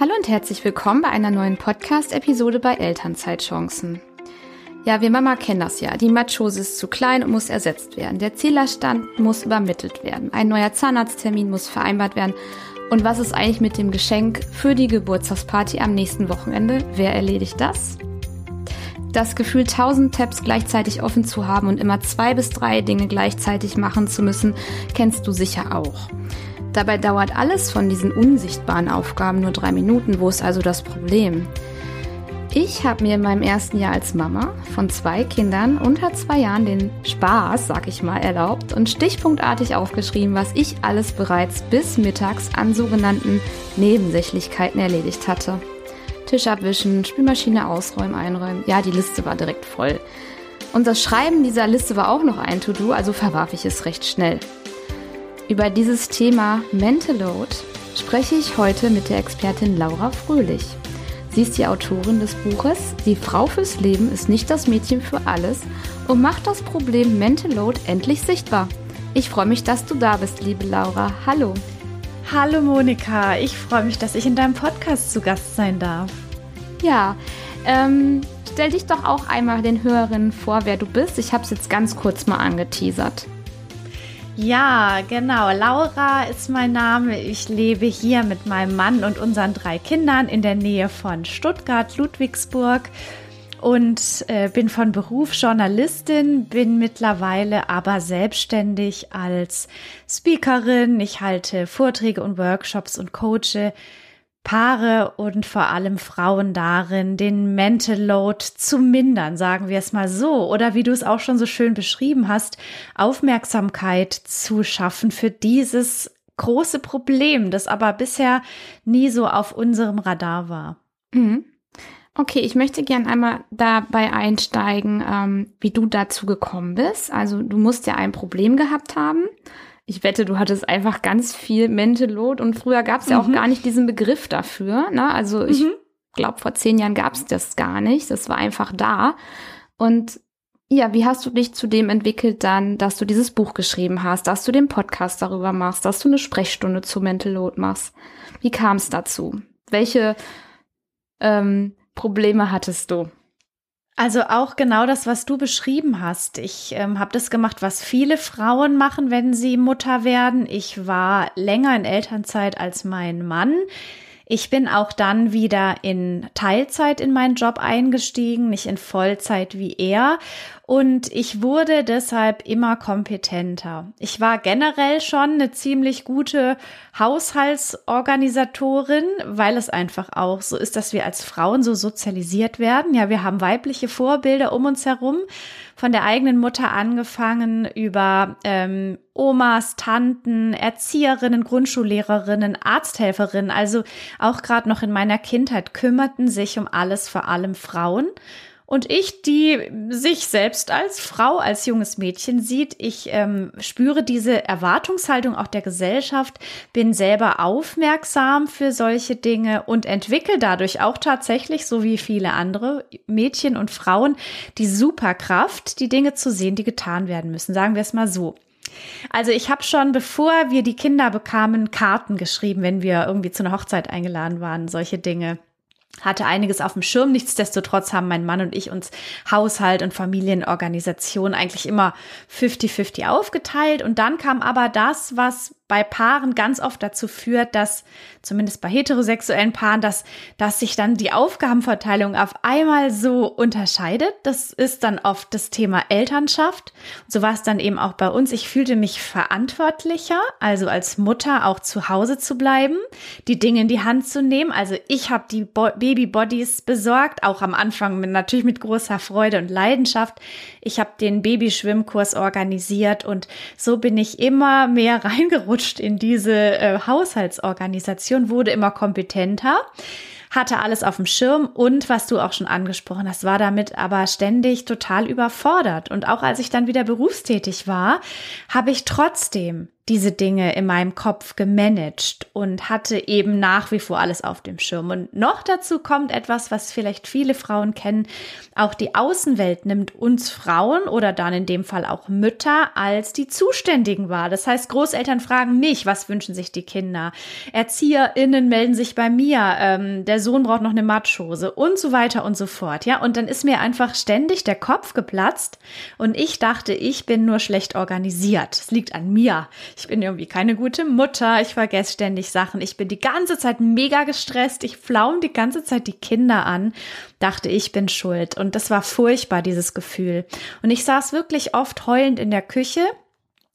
Hallo und herzlich willkommen bei einer neuen Podcast-Episode bei Elternzeitchancen. Ja, wir Mama kennen das ja. Die Matschhose ist zu klein und muss ersetzt werden. Der Zählerstand muss übermittelt werden. Ein neuer Zahnarzttermin muss vereinbart werden. Und was ist eigentlich mit dem Geschenk für die Geburtstagsparty am nächsten Wochenende? Wer erledigt das? Das Gefühl, tausend Tabs gleichzeitig offen zu haben und immer zwei bis drei Dinge gleichzeitig machen zu müssen, kennst du sicher auch. Dabei dauert alles von diesen unsichtbaren Aufgaben nur drei Minuten. Wo ist also das Problem? Ich habe mir in meinem ersten Jahr als Mama von zwei Kindern unter zwei Jahren den Spaß, sag ich mal, erlaubt und stichpunktartig aufgeschrieben, was ich alles bereits bis mittags an sogenannten Nebensächlichkeiten erledigt hatte. Tisch abwischen, Spülmaschine ausräumen, einräumen. Ja, die Liste war direkt voll. Und das Schreiben dieser Liste war auch noch ein To-Do, also verwarf ich es recht schnell. Über dieses Thema Mental Load spreche ich heute mit der Expertin Laura Fröhlich. Sie ist die Autorin des Buches Die Frau fürs Leben ist nicht das Mädchen für alles und macht das Problem Mental Load endlich sichtbar. Ich freue mich, dass du da bist, liebe Laura. Hallo. Hallo Monika, ich freue mich, dass ich in deinem Podcast zu Gast sein darf. Ja, ähm, stell dich doch auch einmal den Hörerinnen vor, wer du bist. Ich habe es jetzt ganz kurz mal angeteasert. Ja, genau. Laura ist mein Name. Ich lebe hier mit meinem Mann und unseren drei Kindern in der Nähe von Stuttgart, Ludwigsburg und äh, bin von Beruf Journalistin, bin mittlerweile aber selbstständig als Speakerin. Ich halte Vorträge und Workshops und coache Paare und vor allem Frauen darin, den Mental Load zu mindern, sagen wir es mal so. Oder wie du es auch schon so schön beschrieben hast, Aufmerksamkeit zu schaffen für dieses große Problem, das aber bisher nie so auf unserem Radar war. Mhm. Okay, ich möchte gern einmal dabei einsteigen, ähm, wie du dazu gekommen bist. Also du musst ja ein Problem gehabt haben ich wette, du hattest einfach ganz viel Mental Load und früher gab es ja mhm. auch gar nicht diesen Begriff dafür. Ne? Also ich mhm. glaube, vor zehn Jahren gab es das gar nicht. Das war einfach da. Und ja, wie hast du dich zu dem entwickelt dann, dass du dieses Buch geschrieben hast, dass du den Podcast darüber machst, dass du eine Sprechstunde zu Mental Load machst? Wie kam es dazu? Welche ähm, Probleme hattest du? Also auch genau das, was du beschrieben hast. Ich ähm, habe das gemacht, was viele Frauen machen, wenn sie Mutter werden. Ich war länger in Elternzeit als mein Mann. Ich bin auch dann wieder in Teilzeit in meinen Job eingestiegen, nicht in Vollzeit wie er. Und ich wurde deshalb immer kompetenter. Ich war generell schon eine ziemlich gute Haushaltsorganisatorin, weil es einfach auch so ist, dass wir als Frauen so sozialisiert werden. Ja, wir haben weibliche Vorbilder um uns herum, von der eigenen Mutter angefangen über ähm, Omas, Tanten, Erzieherinnen, Grundschullehrerinnen, Arzthelferinnen. Also auch gerade noch in meiner Kindheit kümmerten sich um alles, vor allem Frauen. Und ich, die sich selbst als Frau, als junges Mädchen sieht, ich ähm, spüre diese Erwartungshaltung auch der Gesellschaft, bin selber aufmerksam für solche Dinge und entwickle dadurch auch tatsächlich, so wie viele andere Mädchen und Frauen, die Superkraft, die Dinge zu sehen, die getan werden müssen. Sagen wir es mal so. Also ich habe schon, bevor wir die Kinder bekamen, Karten geschrieben, wenn wir irgendwie zu einer Hochzeit eingeladen waren, solche Dinge hatte einiges auf dem Schirm. Nichtsdestotrotz haben mein Mann und ich uns Haushalt und Familienorganisation eigentlich immer 50-50 aufgeteilt. Und dann kam aber das, was bei Paaren ganz oft dazu führt, dass, zumindest bei heterosexuellen Paaren, dass, dass sich dann die Aufgabenverteilung auf einmal so unterscheidet. Das ist dann oft das Thema Elternschaft. So war es dann eben auch bei uns. Ich fühlte mich verantwortlicher, also als Mutter auch zu Hause zu bleiben, die Dinge in die Hand zu nehmen. Also ich habe die Bo Babybodies besorgt, auch am Anfang mit, natürlich mit großer Freude und Leidenschaft. Ich habe den Babyschwimmkurs organisiert und so bin ich immer mehr reingerutscht reingerutscht in diese äh, Haushaltsorganisation, wurde immer kompetenter hatte alles auf dem Schirm und was du auch schon angesprochen hast, war damit aber ständig total überfordert. Und auch als ich dann wieder berufstätig war, habe ich trotzdem diese Dinge in meinem Kopf gemanagt und hatte eben nach wie vor alles auf dem Schirm. Und noch dazu kommt etwas, was vielleicht viele Frauen kennen. Auch die Außenwelt nimmt uns Frauen oder dann in dem Fall auch Mütter als die Zuständigen wahr. Das heißt, Großeltern fragen mich, was wünschen sich die Kinder? ErzieherInnen melden sich bei mir, ähm, der Sohn braucht noch eine Matschhose und so weiter und so fort. Ja, und dann ist mir einfach ständig der Kopf geplatzt und ich dachte, ich bin nur schlecht organisiert. Es liegt an mir ich bin irgendwie keine gute Mutter, ich vergesse ständig Sachen, ich bin die ganze Zeit mega gestresst, ich flaum die ganze Zeit die Kinder an, dachte, ich bin schuld. Und das war furchtbar, dieses Gefühl. Und ich saß wirklich oft heulend in der Küche,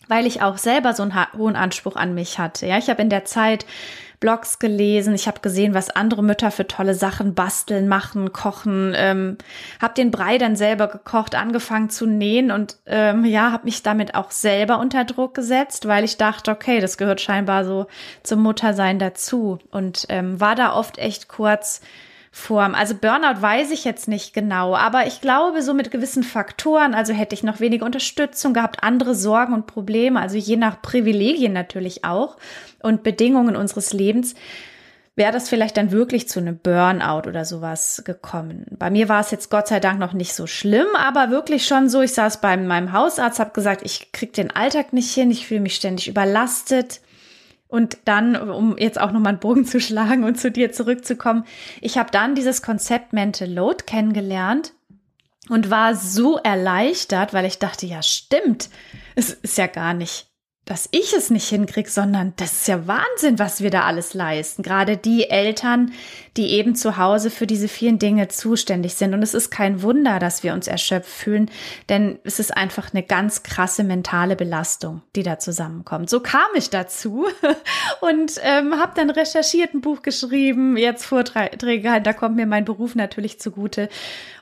weil ich auch selber so einen hohen Anspruch an mich hatte. Ja, ich habe in der Zeit Blogs gelesen, ich habe gesehen, was andere Mütter für tolle Sachen basteln, machen, kochen, ähm, habe den Brei dann selber gekocht, angefangen zu nähen und ähm, ja, habe mich damit auch selber unter Druck gesetzt, weil ich dachte, okay, das gehört scheinbar so zum Muttersein dazu. Und ähm, war da oft echt kurz Form. Also Burnout weiß ich jetzt nicht genau, aber ich glaube, so mit gewissen Faktoren, also hätte ich noch weniger Unterstützung gehabt, andere Sorgen und Probleme, also je nach Privilegien natürlich auch und Bedingungen unseres Lebens, wäre das vielleicht dann wirklich zu einem Burnout oder sowas gekommen. Bei mir war es jetzt Gott sei Dank noch nicht so schlimm, aber wirklich schon so, ich saß bei meinem Hausarzt, habe gesagt, ich krieg den Alltag nicht hin, ich fühle mich ständig überlastet. Und dann, um jetzt auch nochmal einen Bogen zu schlagen und zu dir zurückzukommen, ich habe dann dieses Konzept Mental Load kennengelernt und war so erleichtert, weil ich dachte, ja stimmt, es ist ja gar nicht dass ich es nicht hinkriege, sondern das ist ja Wahnsinn, was wir da alles leisten. Gerade die Eltern, die eben zu Hause für diese vielen Dinge zuständig sind. Und es ist kein Wunder, dass wir uns erschöpft fühlen, denn es ist einfach eine ganz krasse mentale Belastung, die da zusammenkommt. So kam ich dazu und ähm, habe dann recherchiert, ein Buch geschrieben, jetzt Vorträge, halt, da kommt mir mein Beruf natürlich zugute.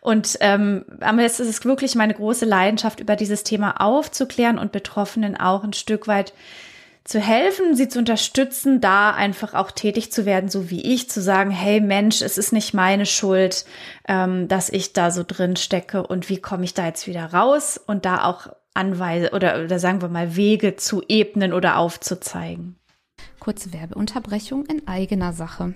Und ähm, aber jetzt ist es wirklich meine große Leidenschaft, über dieses Thema aufzuklären und Betroffenen auch ein Stück weit zu helfen, sie zu unterstützen, da einfach auch tätig zu werden, so wie ich, zu sagen, hey Mensch, es ist nicht meine Schuld, ähm, dass ich da so drin stecke und wie komme ich da jetzt wieder raus und da auch Anweise oder, oder sagen wir mal Wege zu ebnen oder aufzuzeigen. Kurze Werbeunterbrechung in eigener Sache.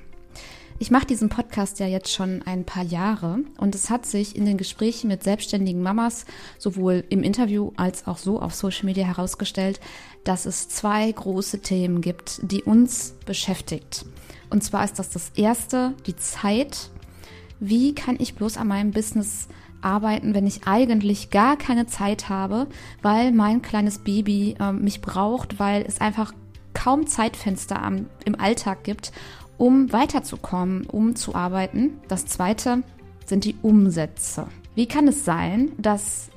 Ich mache diesen Podcast ja jetzt schon ein paar Jahre und es hat sich in den Gesprächen mit selbstständigen Mamas sowohl im Interview als auch so auf Social Media herausgestellt, dass es zwei große Themen gibt, die uns beschäftigt. Und zwar ist das das erste, die Zeit. Wie kann ich bloß an meinem Business arbeiten, wenn ich eigentlich gar keine Zeit habe, weil mein kleines Baby äh, mich braucht, weil es einfach kaum Zeitfenster am, im Alltag gibt um weiterzukommen, um zu arbeiten. Das zweite sind die Umsätze. Wie kann es sein, dass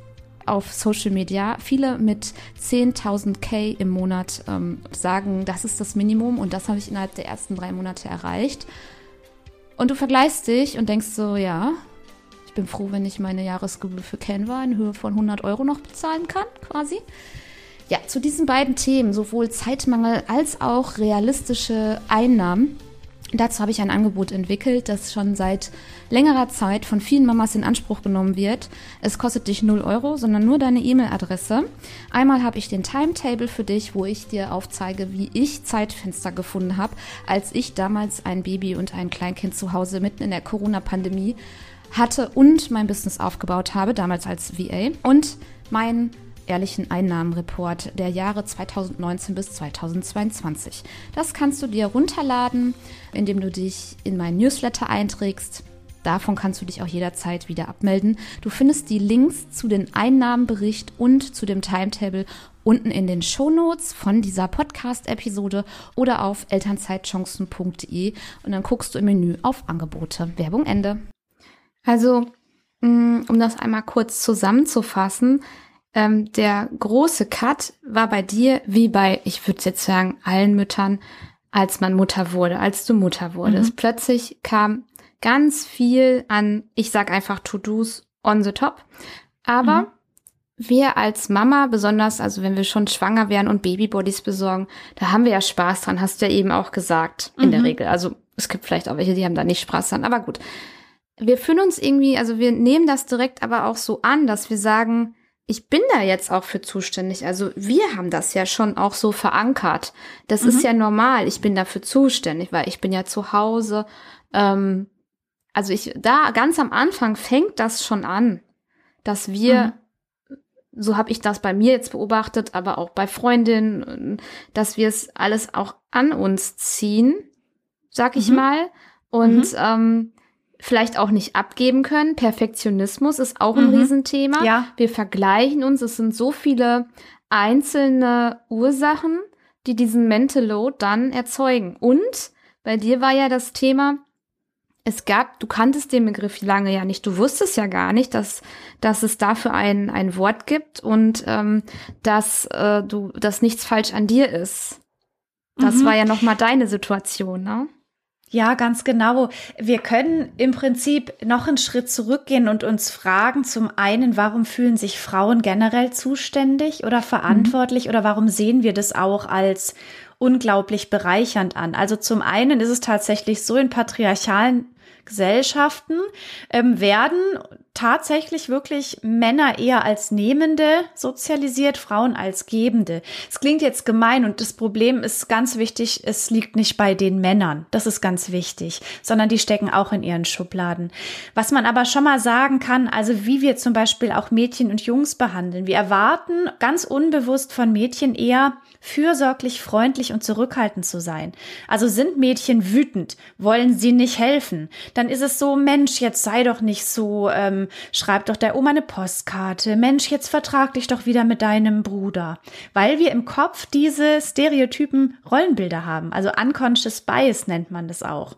auf Social Media viele mit 10.000 K im Monat ähm, sagen, das ist das Minimum und das habe ich innerhalb der ersten drei Monate erreicht. Und du vergleichst dich und denkst so, ja, ich bin froh, wenn ich meine Jahresgebühr für Canva in Höhe von 100 Euro noch bezahlen kann, quasi. Ja, zu diesen beiden Themen, sowohl Zeitmangel als auch realistische Einnahmen, Dazu habe ich ein Angebot entwickelt, das schon seit längerer Zeit von vielen Mamas in Anspruch genommen wird. Es kostet dich 0 Euro, sondern nur deine E-Mail-Adresse. Einmal habe ich den Timetable für dich, wo ich dir aufzeige, wie ich Zeitfenster gefunden habe, als ich damals ein Baby und ein Kleinkind zu Hause mitten in der Corona-Pandemie hatte und mein Business aufgebaut habe, damals als VA. Und mein ehrlichen Einnahmenreport der Jahre 2019 bis 2022. Das kannst du dir runterladen, indem du dich in meinen Newsletter einträgst. Davon kannst du dich auch jederzeit wieder abmelden. Du findest die Links zu den Einnahmenbericht und zu dem Timetable unten in den Shownotes von dieser Podcast-Episode oder auf elternzeitchancen.de und dann guckst du im Menü auf Angebote. Werbung Ende. Also, mm, um das einmal kurz zusammenzufassen, ähm, der große Cut war bei dir wie bei, ich würde jetzt sagen, allen Müttern, als man Mutter wurde, als du Mutter wurdest. Mhm. Plötzlich kam ganz viel an, ich sag einfach To-Dos on the top. Aber mhm. wir als Mama, besonders, also wenn wir schon schwanger wären und Babybodies besorgen, da haben wir ja Spaß dran, hast du ja eben auch gesagt, in mhm. der Regel. Also es gibt vielleicht auch welche, die haben da nicht Spaß dran, aber gut. Wir fühlen uns irgendwie, also wir nehmen das direkt aber auch so an, dass wir sagen, ich bin da jetzt auch für zuständig. Also wir haben das ja schon auch so verankert. Das Mhm. ist ja normal. Ich bin dafür zuständig, weil ich bin ja zu Hause. Ähm, also ich, da ganz am Anfang fängt das schon an, dass wir, so habe ich das bei mir jetzt beobachtet, aber auch bei Freundinnen, dass wir es alles auch an uns ziehen, sag ich Mhm. mal. Und ähm, vielleicht auch nicht abgeben können. Perfektionismus ist auch ein Mhm. Riesenthema. Ja. Wir vergleichen uns. Es sind so viele einzelne Ursachen, die diesen Mental Load dann erzeugen. Und bei dir war ja das Thema, es gab, du kanntest den Begriff lange ja nicht. Du wusstest ja gar nicht, dass, dass es dafür ein, ein Wort gibt und ähm, dass äh, du, dass nichts falsch an dir ist. Das Mhm. war ja noch mal deine Situation, ne? Ja, ganz genau. Wir können im Prinzip noch einen Schritt zurückgehen und uns fragen, zum einen, warum fühlen sich Frauen generell zuständig oder verantwortlich oder warum sehen wir das auch als unglaublich bereichernd an? Also zum einen ist es tatsächlich so in patriarchalen Gesellschaften ähm, werden tatsächlich wirklich Männer eher als Nehmende sozialisiert, Frauen als Gebende. Es klingt jetzt gemein und das Problem ist ganz wichtig, es liegt nicht bei den Männern, das ist ganz wichtig, sondern die stecken auch in ihren Schubladen. Was man aber schon mal sagen kann, also wie wir zum Beispiel auch Mädchen und Jungs behandeln. Wir erwarten ganz unbewusst von Mädchen eher fürsorglich, freundlich und zurückhaltend zu sein. Also sind Mädchen wütend, wollen sie nicht helfen, dann ist es so, Mensch, jetzt sei doch nicht so, ähm, schreib doch der Oma eine Postkarte, Mensch, jetzt vertrag dich doch wieder mit deinem Bruder. Weil wir im Kopf diese stereotypen Rollenbilder haben, also unconscious bias nennt man das auch.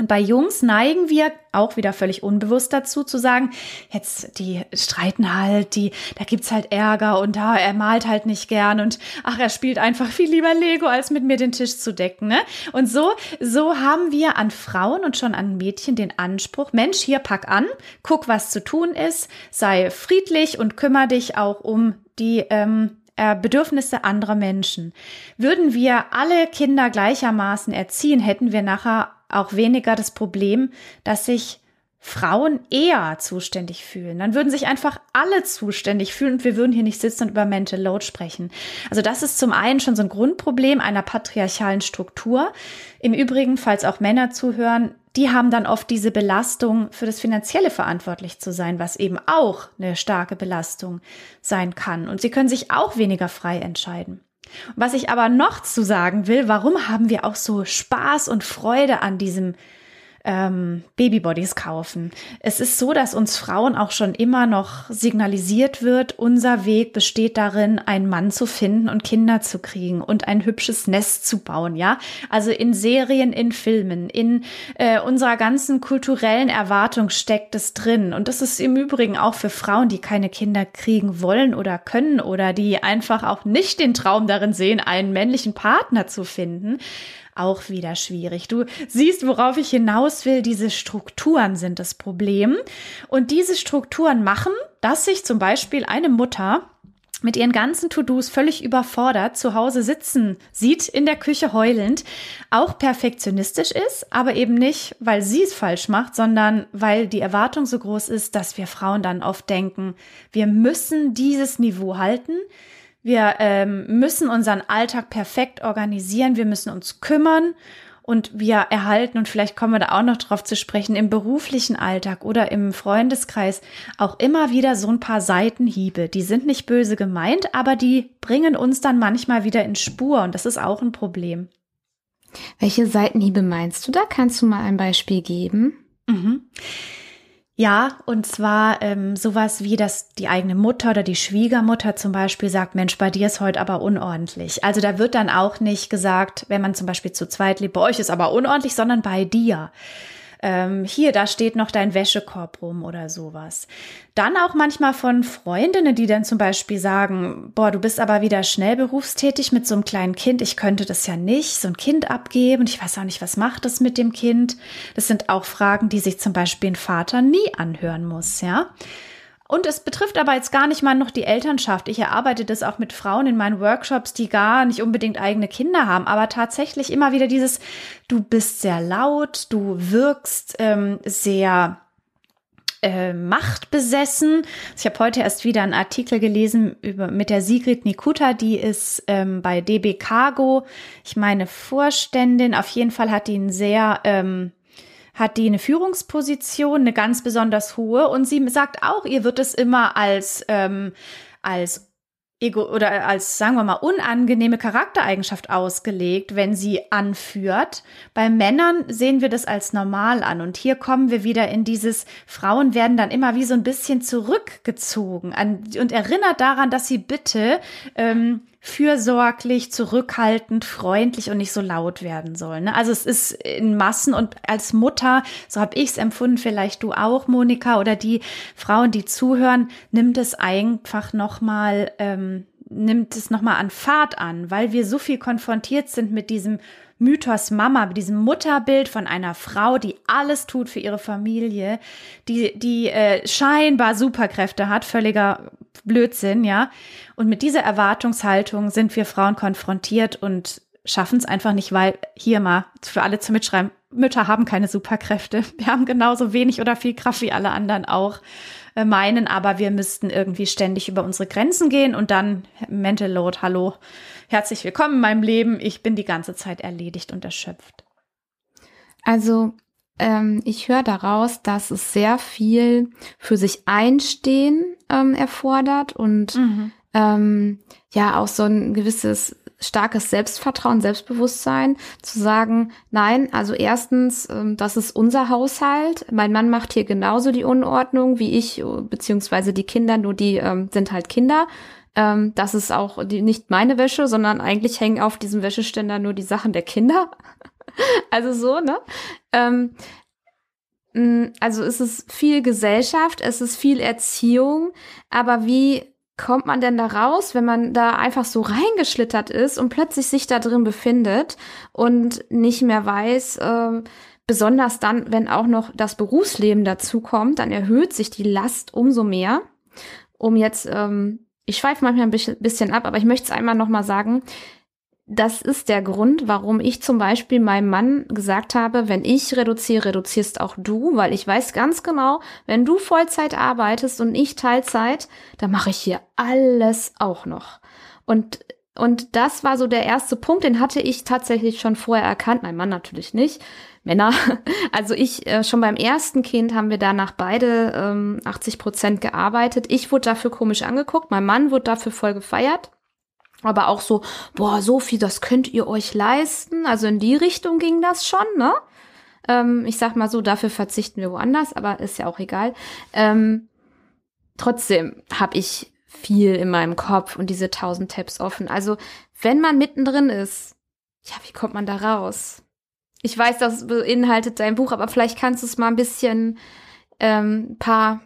Und bei Jungs neigen wir auch wieder völlig unbewusst dazu zu sagen, jetzt die streiten halt, die da gibt's halt Ärger und da er malt halt nicht gern und ach, er spielt einfach viel lieber Lego als mit mir den Tisch zu decken, ne? Und so so haben wir an Frauen und schon an Mädchen den Anspruch, Mensch, hier pack an, guck, was zu tun ist, sei friedlich und kümmere dich auch um die ähm, äh, Bedürfnisse anderer Menschen. Würden wir alle Kinder gleichermaßen erziehen, hätten wir nachher auch weniger das Problem, dass sich Frauen eher zuständig fühlen. Dann würden sich einfach alle zuständig fühlen und wir würden hier nicht sitzen und über Mental Load sprechen. Also das ist zum einen schon so ein Grundproblem einer patriarchalen Struktur. Im Übrigen, falls auch Männer zuhören, die haben dann oft diese Belastung, für das Finanzielle verantwortlich zu sein, was eben auch eine starke Belastung sein kann. Und sie können sich auch weniger frei entscheiden. Was ich aber noch zu sagen will, warum haben wir auch so Spaß und Freude an diesem ähm, Babybodies kaufen. Es ist so, dass uns Frauen auch schon immer noch signalisiert wird, unser Weg besteht darin, einen Mann zu finden und Kinder zu kriegen und ein hübsches Nest zu bauen, ja. Also in Serien, in Filmen, in äh, unserer ganzen kulturellen Erwartung steckt es drin. Und das ist im Übrigen auch für Frauen, die keine Kinder kriegen wollen oder können oder die einfach auch nicht den Traum darin sehen, einen männlichen Partner zu finden auch wieder schwierig. Du siehst, worauf ich hinaus will. Diese Strukturen sind das Problem. Und diese Strukturen machen, dass sich zum Beispiel eine Mutter mit ihren ganzen To-Dos völlig überfordert zu Hause sitzen sieht, in der Küche heulend, auch perfektionistisch ist, aber eben nicht, weil sie es falsch macht, sondern weil die Erwartung so groß ist, dass wir Frauen dann oft denken, wir müssen dieses Niveau halten, wir ähm, müssen unseren Alltag perfekt organisieren, wir müssen uns kümmern und wir erhalten, und vielleicht kommen wir da auch noch drauf zu sprechen, im beruflichen Alltag oder im Freundeskreis auch immer wieder so ein paar Seitenhiebe. Die sind nicht böse gemeint, aber die bringen uns dann manchmal wieder in Spur und das ist auch ein Problem. Welche Seitenhiebe meinst du da? Kannst du mal ein Beispiel geben? Mhm. Ja, und zwar ähm, sowas wie, dass die eigene Mutter oder die Schwiegermutter zum Beispiel sagt, Mensch, bei dir ist heute aber unordentlich. Also da wird dann auch nicht gesagt, wenn man zum Beispiel zu zweit lebt, bei euch ist aber unordentlich, sondern bei dir. Ähm, hier, da steht noch dein Wäschekorb rum oder sowas. Dann auch manchmal von Freundinnen, die dann zum Beispiel sagen, boah, du bist aber wieder schnell berufstätig mit so einem kleinen Kind. Ich könnte das ja nicht, so ein Kind abgeben. Ich weiß auch nicht, was macht das mit dem Kind? Das sind auch Fragen, die sich zum Beispiel ein Vater nie anhören muss, ja. Und es betrifft aber jetzt gar nicht mal noch die Elternschaft. Ich erarbeite das auch mit Frauen in meinen Workshops, die gar nicht unbedingt eigene Kinder haben, aber tatsächlich immer wieder dieses, du bist sehr laut, du wirkst ähm, sehr äh, Macht besessen. Ich habe heute erst wieder einen Artikel gelesen über mit der Sigrid Nikuta, die ist ähm, bei DB Cargo, ich meine Vorständin. Auf jeden Fall hat die einen sehr ähm, hat die eine Führungsposition, eine ganz besonders hohe, und sie sagt auch, ihr wird es immer als ähm, als ego oder als, sagen wir mal, unangenehme Charaktereigenschaft ausgelegt, wenn sie anführt. Bei Männern sehen wir das als normal an. Und hier kommen wir wieder in dieses, Frauen werden dann immer wie so ein bisschen zurückgezogen an, und erinnert daran, dass sie bitte ähm, fürsorglich, zurückhaltend, freundlich und nicht so laut werden sollen. Ne? Also es ist in Massen und als Mutter, so habe ich es empfunden, vielleicht du auch, Monika, oder die Frauen, die zuhören, nimmt es einfach nochmal, ähm, nimmt es nochmal an Fahrt an, weil wir so viel konfrontiert sind mit diesem Mythos Mama, mit diesem Mutterbild von einer Frau, die alles tut für ihre Familie, die, die äh, scheinbar Superkräfte hat, völliger Blödsinn, ja. Und mit dieser Erwartungshaltung sind wir Frauen konfrontiert und schaffen es einfach nicht, weil hier mal für alle zu mitschreiben, Mütter haben keine Superkräfte. Wir haben genauso wenig oder viel Kraft wie alle anderen auch meinen, aber wir müssten irgendwie ständig über unsere Grenzen gehen und dann Mental Load, hallo, herzlich willkommen in meinem Leben. Ich bin die ganze Zeit erledigt und erschöpft. Also ähm, ich höre daraus, dass es sehr viel für sich einstehen ähm, erfordert und mhm. ähm, ja auch so ein gewisses starkes Selbstvertrauen, Selbstbewusstsein, zu sagen, nein, also erstens, ähm, das ist unser Haushalt. Mein Mann macht hier genauso die Unordnung wie ich, beziehungsweise die Kinder, nur die ähm, sind halt Kinder. Ähm, das ist auch die, nicht meine Wäsche, sondern eigentlich hängen auf diesem Wäscheständer nur die Sachen der Kinder. also so, ne? Ähm, mm, also es ist viel Gesellschaft, es ist viel Erziehung, aber wie kommt man denn da raus, wenn man da einfach so reingeschlittert ist und plötzlich sich da drin befindet und nicht mehr weiß, äh, besonders dann, wenn auch noch das Berufsleben dazu kommt, dann erhöht sich die Last umso mehr. Um jetzt ähm, ich schweife manchmal ein bisschen ab, aber ich möchte es einmal nochmal sagen. Das ist der Grund, warum ich zum Beispiel meinem Mann gesagt habe, wenn ich reduziere, reduzierst auch du, weil ich weiß ganz genau, wenn du Vollzeit arbeitest und ich Teilzeit, dann mache ich hier alles auch noch. Und und das war so der erste Punkt, den hatte ich tatsächlich schon vorher erkannt, mein Mann natürlich nicht. Männer. Also ich, äh, schon beim ersten Kind haben wir danach beide ähm, 80 Prozent gearbeitet. Ich wurde dafür komisch angeguckt, mein Mann wurde dafür voll gefeiert. Aber auch so, boah, so viel, das könnt ihr euch leisten. Also in die Richtung ging das schon, ne? Ähm, ich sag mal so, dafür verzichten wir woanders, aber ist ja auch egal. Ähm, trotzdem habe ich viel in meinem Kopf und diese tausend Tabs offen. Also wenn man mittendrin ist, ja, wie kommt man da raus? Ich weiß, das beinhaltet dein Buch, aber vielleicht kannst du es mal ein bisschen ähm, paar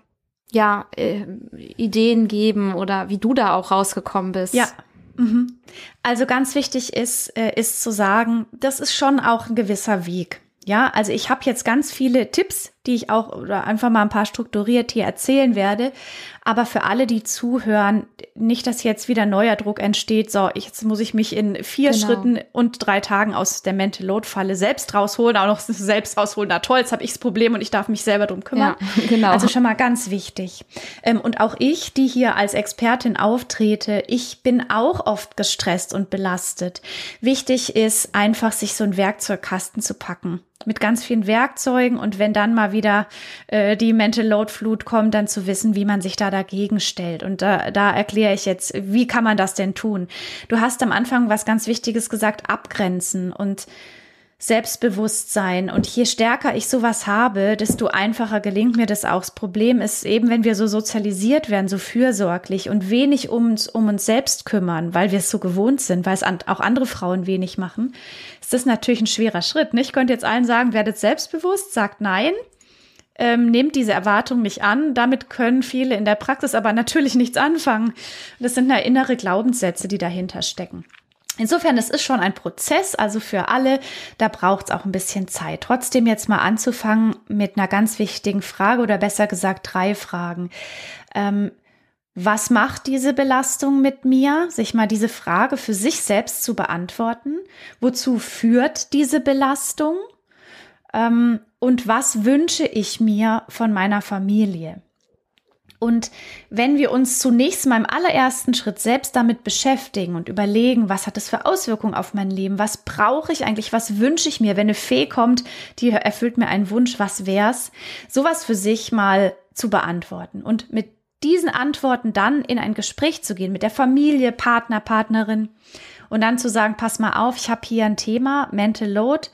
ja, äh, Ideen geben oder wie du da auch rausgekommen bist. Ja. Mhm. Also ganz wichtig ist, äh, ist zu sagen, das ist schon auch ein gewisser Weg. Ja, also ich habe jetzt ganz viele Tipps, die ich auch oder einfach mal ein paar strukturiert hier erzählen werde. Aber für alle, die zuhören, nicht, dass jetzt wieder neuer Druck entsteht. So, jetzt muss ich mich in vier genau. Schritten und drei Tagen aus der Mental Load Falle selbst rausholen, auch noch selbst rausholen. Na toll, jetzt habe ich das Problem und ich darf mich selber drum kümmern. Ja, genau. Also schon mal ganz wichtig. Ähm, und auch ich, die hier als Expertin auftrete, ich bin auch oft gestresst und belastet. Wichtig ist einfach, sich so ein Werkzeugkasten zu packen mit ganz vielen Werkzeugen und wenn dann mal wieder äh, die Mental Load Flut kommt, dann zu wissen, wie man sich da dagegen stellt. Und da, da erkläre ich jetzt, wie kann man das denn tun? Du hast am Anfang was ganz Wichtiges gesagt, abgrenzen und Selbstbewusstsein. Und je stärker ich sowas habe, desto einfacher gelingt mir das auch. Das Problem ist eben, wenn wir so sozialisiert werden, so fürsorglich und wenig um uns, um uns selbst kümmern, weil wir es so gewohnt sind, weil es auch andere Frauen wenig machen, ist das natürlich ein schwerer Schritt. Ich könnte jetzt allen sagen, werdet selbstbewusst, sagt nein. Ähm, nehmt diese Erwartung nicht an. Damit können viele in der Praxis aber natürlich nichts anfangen. Das sind ja innere Glaubenssätze, die dahinter stecken. Insofern, es ist schon ein Prozess, also für alle, da braucht es auch ein bisschen Zeit. Trotzdem jetzt mal anzufangen mit einer ganz wichtigen Frage oder besser gesagt drei Fragen. Ähm, was macht diese Belastung mit mir? Sich mal diese Frage für sich selbst zu beantworten. Wozu führt diese Belastung? Ähm, und was wünsche ich mir von meiner Familie? Und wenn wir uns zunächst mal im allerersten Schritt selbst damit beschäftigen und überlegen, was hat das für Auswirkungen auf mein Leben? Was brauche ich eigentlich? Was wünsche ich mir? Wenn eine Fee kommt, die erfüllt mir einen Wunsch, was wär's? Sowas für sich mal zu beantworten und mit diesen Antworten dann in ein Gespräch zu gehen mit der Familie, Partner, Partnerin und dann zu sagen, pass mal auf, ich habe hier ein Thema, Mental Load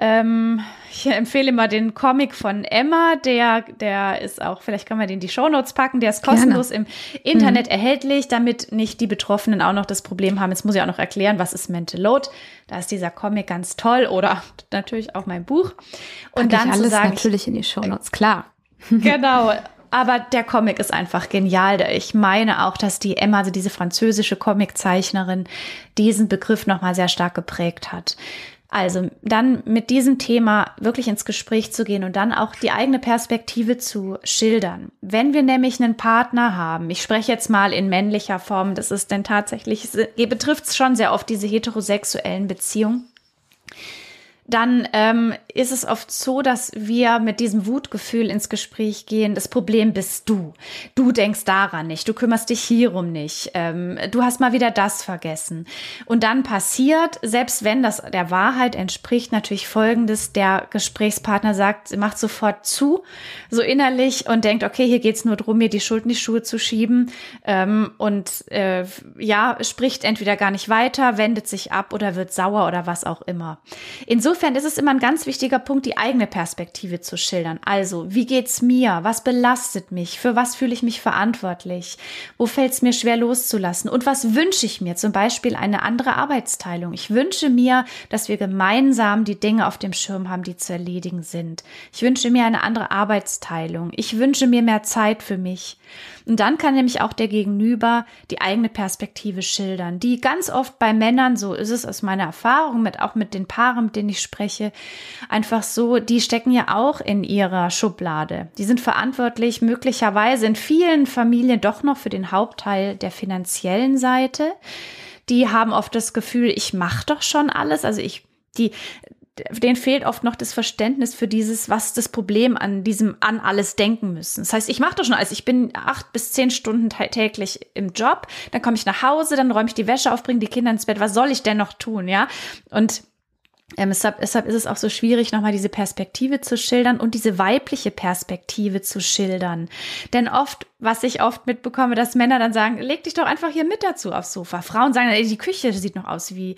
ähm, ich empfehle mal den Comic von Emma, der, der ist auch, vielleicht kann man den in die Shownotes packen, der ist kostenlos Gerne. im Internet mhm. erhältlich, damit nicht die Betroffenen auch noch das Problem haben. Jetzt muss ich auch noch erklären, was ist Mental Load. Da ist dieser Comic ganz toll oder natürlich auch mein Buch. Und Pack dann ich alles zu sagen, natürlich in die Shownotes, klar. Genau. Aber der Comic ist einfach genial. Ich meine auch, dass die Emma, also diese französische Comiczeichnerin, diesen Begriff nochmal sehr stark geprägt hat. Also dann mit diesem Thema wirklich ins Gespräch zu gehen und dann auch die eigene Perspektive zu schildern. Wenn wir nämlich einen Partner haben, ich spreche jetzt mal in männlicher Form, das ist denn tatsächlich, betrifft es schon sehr oft diese heterosexuellen Beziehungen, dann ähm, ist es oft so, dass wir mit diesem Wutgefühl ins Gespräch gehen. Das Problem bist du. Du denkst daran nicht. Du kümmerst dich hierum nicht. Ähm, du hast mal wieder das vergessen. Und dann passiert, selbst wenn das der Wahrheit entspricht, natürlich Folgendes. Der Gesprächspartner sagt, macht sofort zu, so innerlich und denkt, okay, hier geht's nur drum, mir die Schuld in die Schuhe zu schieben. Ähm, und äh, ja, spricht entweder gar nicht weiter, wendet sich ab oder wird sauer oder was auch immer. Insofern insofern ist es immer ein ganz wichtiger Punkt, die eigene Perspektive zu schildern. Also, wie geht's mir? Was belastet mich? Für was fühle ich mich verantwortlich? Wo fällt es mir schwer loszulassen? Und was wünsche ich mir? Zum Beispiel eine andere Arbeitsteilung. Ich wünsche mir, dass wir gemeinsam die Dinge auf dem Schirm haben, die zu erledigen sind. Ich wünsche mir eine andere Arbeitsteilung. Ich wünsche mir mehr Zeit für mich. Und dann kann nämlich auch der Gegenüber die eigene Perspektive schildern, die ganz oft bei Männern, so ist es aus meiner Erfahrung, mit auch mit den Paaren, mit denen ich spreche, einfach so, die stecken ja auch in ihrer Schublade. Die sind verantwortlich möglicherweise in vielen Familien doch noch für den Hauptteil der finanziellen Seite. Die haben oft das Gefühl, ich mache doch schon alles. Also ich, die, denen fehlt oft noch das Verständnis für dieses, was das Problem an diesem an alles denken müssen. Das heißt, ich mache doch schon alles. Ich bin acht bis zehn Stunden täglich im Job, dann komme ich nach Hause, dann räume ich die Wäsche auf, bringe die Kinder ins Bett. Was soll ich denn noch tun, ja? Und ähm, deshalb, deshalb ist es auch so schwierig, nochmal diese Perspektive zu schildern und diese weibliche Perspektive zu schildern. Denn oft, was ich oft mitbekomme, dass Männer dann sagen, leg dich doch einfach hier mit dazu aufs Sofa. Frauen sagen, ey, die Küche sieht noch aus wie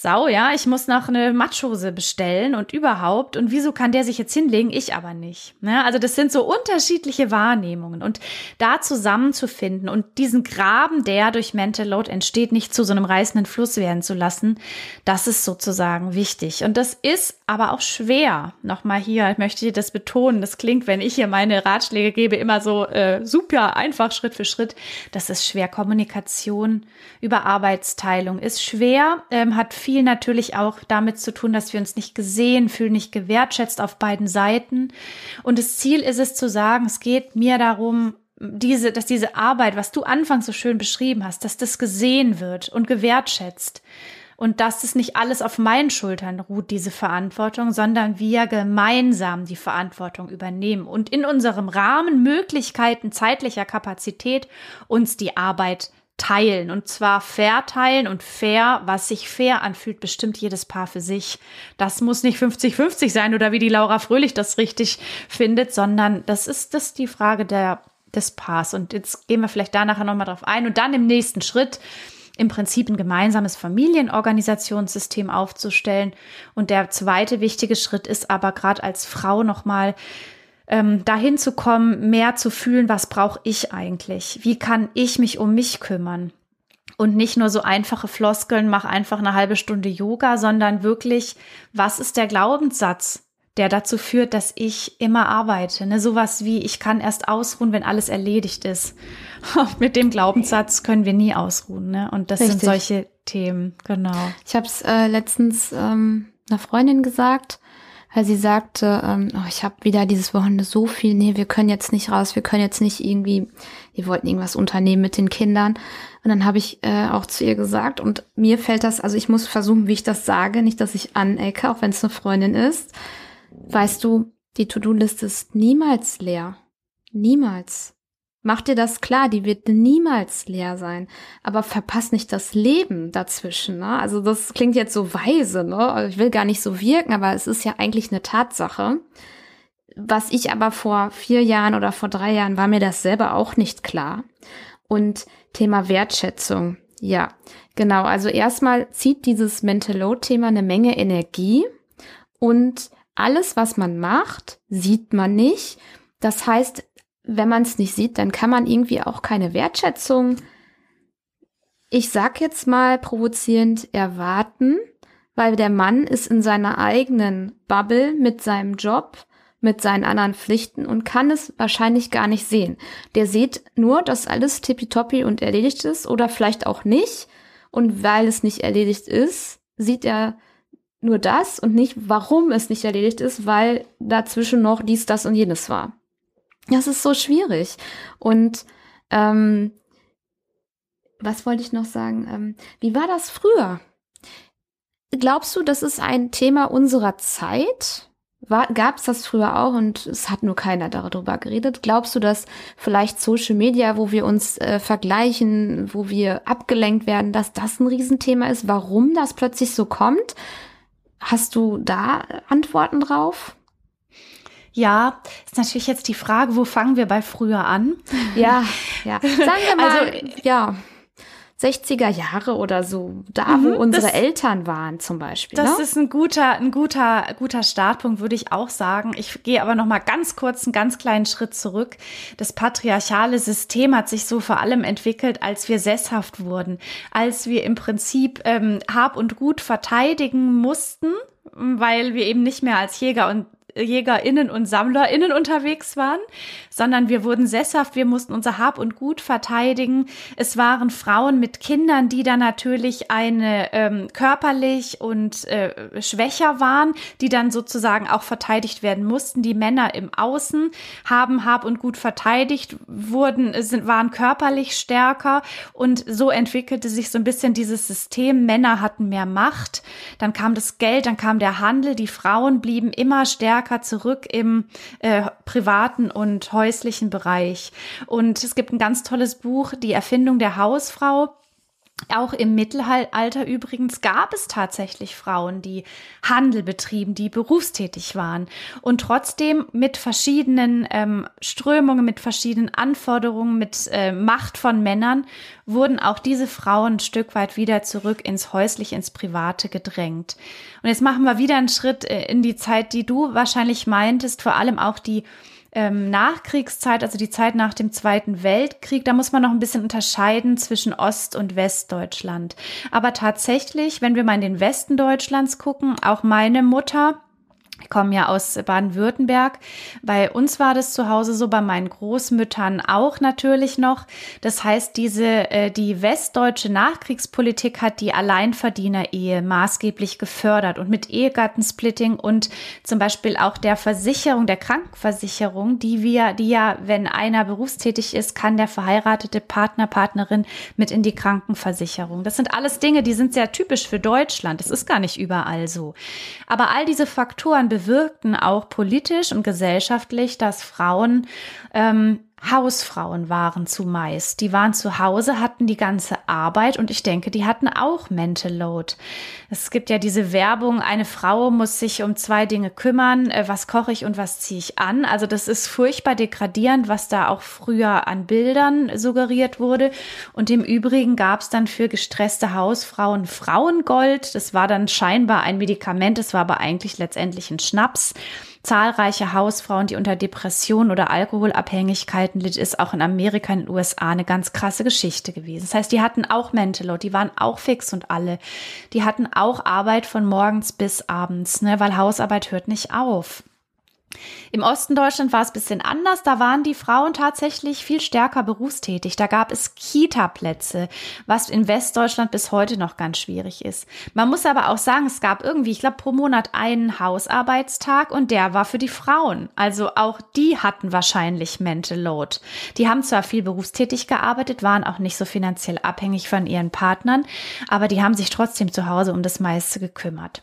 Sau, ja, ich muss noch eine Matschhose bestellen und überhaupt. Und wieso kann der sich jetzt hinlegen, ich aber nicht? Ne? Also das sind so unterschiedliche Wahrnehmungen. Und da zusammenzufinden und diesen Graben, der durch Mental Load entsteht, nicht zu so einem reißenden Fluss werden zu lassen, das ist sozusagen wichtig. Und das ist aber auch schwer. Nochmal hier, ich möchte das betonen. Das klingt, wenn ich hier meine Ratschläge gebe, immer so äh, super einfach Schritt für Schritt. Das ist schwer. Kommunikation über Arbeitsteilung ist schwer, ähm, hat natürlich auch damit zu tun, dass wir uns nicht gesehen fühlen, nicht gewertschätzt auf beiden Seiten. Und das Ziel ist es zu sagen, es geht mir darum, diese, dass diese Arbeit, was du anfangs so schön beschrieben hast, dass das gesehen wird und gewertschätzt. Und dass es nicht alles auf meinen Schultern ruht, diese Verantwortung, sondern wir gemeinsam die Verantwortung übernehmen und in unserem Rahmen Möglichkeiten zeitlicher Kapazität uns die Arbeit teilen und zwar fair teilen und fair, was sich fair anfühlt, bestimmt jedes Paar für sich. Das muss nicht 50-50 sein oder wie die Laura Fröhlich das richtig findet, sondern das ist das die Frage der, des Paars. Und jetzt gehen wir vielleicht da nachher nochmal drauf ein und dann im nächsten Schritt im Prinzip ein gemeinsames Familienorganisationssystem aufzustellen. Und der zweite wichtige Schritt ist aber gerade als Frau nochmal ähm, dahin zu kommen, mehr zu fühlen, was brauche ich eigentlich? Wie kann ich mich um mich kümmern? Und nicht nur so einfache Floskeln, mach einfach eine halbe Stunde Yoga, sondern wirklich, was ist der Glaubenssatz, der dazu führt, dass ich immer arbeite? Ne? Sowas wie, ich kann erst ausruhen, wenn alles erledigt ist. Mit dem Glaubenssatz können wir nie ausruhen. Ne? Und das Richtig. sind solche Themen, genau. Ich habe es äh, letztens ähm, einer Freundin gesagt, weil sie sagte, ähm, oh, ich habe wieder dieses Wochenende so viel, nee, wir können jetzt nicht raus, wir können jetzt nicht irgendwie, wir wollten irgendwas unternehmen mit den Kindern. Und dann habe ich äh, auch zu ihr gesagt, und mir fällt das, also ich muss versuchen, wie ich das sage, nicht, dass ich anecke, auch wenn es eine Freundin ist. Weißt du, die To-Do-Liste ist niemals leer. Niemals. Mach dir das klar, die wird niemals leer sein. Aber verpass nicht das Leben dazwischen. Ne? Also das klingt jetzt so weise, ne? Ich will gar nicht so wirken, aber es ist ja eigentlich eine Tatsache. Was ich aber vor vier Jahren oder vor drei Jahren war mir das selber auch nicht klar. Und Thema Wertschätzung. Ja, genau. Also erstmal zieht dieses Mental Load Thema eine Menge Energie und alles, was man macht, sieht man nicht. Das heißt, wenn man es nicht sieht, dann kann man irgendwie auch keine Wertschätzung, ich sag jetzt mal provozierend, erwarten, weil der Mann ist in seiner eigenen Bubble mit seinem Job, mit seinen anderen Pflichten und kann es wahrscheinlich gar nicht sehen. Der sieht nur, dass alles tippitoppi und erledigt ist oder vielleicht auch nicht. Und weil es nicht erledigt ist, sieht er nur das und nicht, warum es nicht erledigt ist, weil dazwischen noch dies, das und jenes war. Das ist so schwierig. Und ähm, was wollte ich noch sagen? Ähm, wie war das früher? Glaubst du, das ist ein Thema unserer Zeit? Gab es das früher auch und es hat nur keiner darüber geredet? Glaubst du, dass vielleicht Social Media, wo wir uns äh, vergleichen, wo wir abgelenkt werden, dass das ein Riesenthema ist? Warum das plötzlich so kommt? Hast du da Antworten drauf? Ja, ist natürlich jetzt die Frage, wo fangen wir bei früher an? Ja, ja. Sagen wir mal, also, ja. 60er Jahre oder so, da mhm, wo unsere das, Eltern waren zum Beispiel. Das ne? ist ein guter, ein guter, guter Startpunkt, würde ich auch sagen. Ich gehe aber noch mal ganz kurz einen ganz kleinen Schritt zurück. Das patriarchale System hat sich so vor allem entwickelt, als wir sesshaft wurden, als wir im Prinzip ähm, Hab und Gut verteidigen mussten weil wir eben nicht mehr als Jäger und JägerInnen und SammlerInnen unterwegs waren, sondern wir wurden sesshaft, wir mussten unser Hab und Gut verteidigen. Es waren Frauen mit Kindern, die dann natürlich eine ähm, körperlich und äh, schwächer waren, die dann sozusagen auch verteidigt werden mussten. Die Männer im Außen haben Hab und Gut verteidigt, wurden, sind, waren körperlich stärker und so entwickelte sich so ein bisschen dieses System. Männer hatten mehr Macht, dann kam das Geld, dann kam der Handel, die Frauen blieben immer stärker zurück im äh, privaten und häuslichen Bereich. Und es gibt ein ganz tolles Buch, Die Erfindung der Hausfrau. Auch im Mittelalter übrigens gab es tatsächlich Frauen, die Handel betrieben, die berufstätig waren und trotzdem mit verschiedenen ähm, Strömungen, mit verschiedenen Anforderungen, mit äh, Macht von Männern wurden auch diese Frauen ein Stück weit wieder zurück ins häusliche, ins Private gedrängt. Und jetzt machen wir wieder einen Schritt äh, in die Zeit, die du wahrscheinlich meintest, vor allem auch die ähm, Nachkriegszeit, also die Zeit nach dem Zweiten Weltkrieg, da muss man noch ein bisschen unterscheiden zwischen Ost- und Westdeutschland. Aber tatsächlich, wenn wir mal in den Westen Deutschlands gucken, auch meine Mutter, ich komme ja aus Baden-Württemberg. Bei uns war das zu Hause so, bei meinen Großmüttern auch natürlich noch. Das heißt, diese, äh, die westdeutsche Nachkriegspolitik hat die Alleinverdiener-Ehe maßgeblich gefördert und mit Ehegattensplitting und zum Beispiel auch der Versicherung, der Krankenversicherung, die wir, die ja, wenn einer berufstätig ist, kann der verheiratete Partner, Partnerin mit in die Krankenversicherung. Das sind alles Dinge, die sind sehr typisch für Deutschland. Das ist gar nicht überall so. Aber all diese Faktoren bewirkten auch politisch und gesellschaftlich, dass Frauen ähm, Hausfrauen waren zumeist. Die waren zu Hause, hatten die ganze Arbeit und ich denke, die hatten auch Mental Load. Es gibt ja diese Werbung, eine Frau muss sich um zwei Dinge kümmern, äh, was koche ich und was ziehe ich an. Also das ist furchtbar degradierend, was da auch früher an Bildern suggeriert wurde. Und im Übrigen gab es dann für gestresste Hausfrauen Frauengold. Das war dann scheinbar ein Medikament, es war aber eigentlich letztendlich ein Schnaps zahlreiche Hausfrauen, die unter Depression oder Alkoholabhängigkeiten litt, ist auch in Amerika, in den USA eine ganz krasse Geschichte gewesen. Das heißt, die hatten auch Mental Load, die waren auch fix und alle. Die hatten auch Arbeit von morgens bis abends, ne, weil Hausarbeit hört nicht auf. Im Osten Deutschland war es ein bisschen anders. Da waren die Frauen tatsächlich viel stärker berufstätig. Da gab es Kita-Plätze, was in Westdeutschland bis heute noch ganz schwierig ist. Man muss aber auch sagen, es gab irgendwie, ich glaube, pro Monat einen Hausarbeitstag und der war für die Frauen. Also auch die hatten wahrscheinlich Mental Load. Die haben zwar viel berufstätig gearbeitet, waren auch nicht so finanziell abhängig von ihren Partnern, aber die haben sich trotzdem zu Hause um das meiste gekümmert.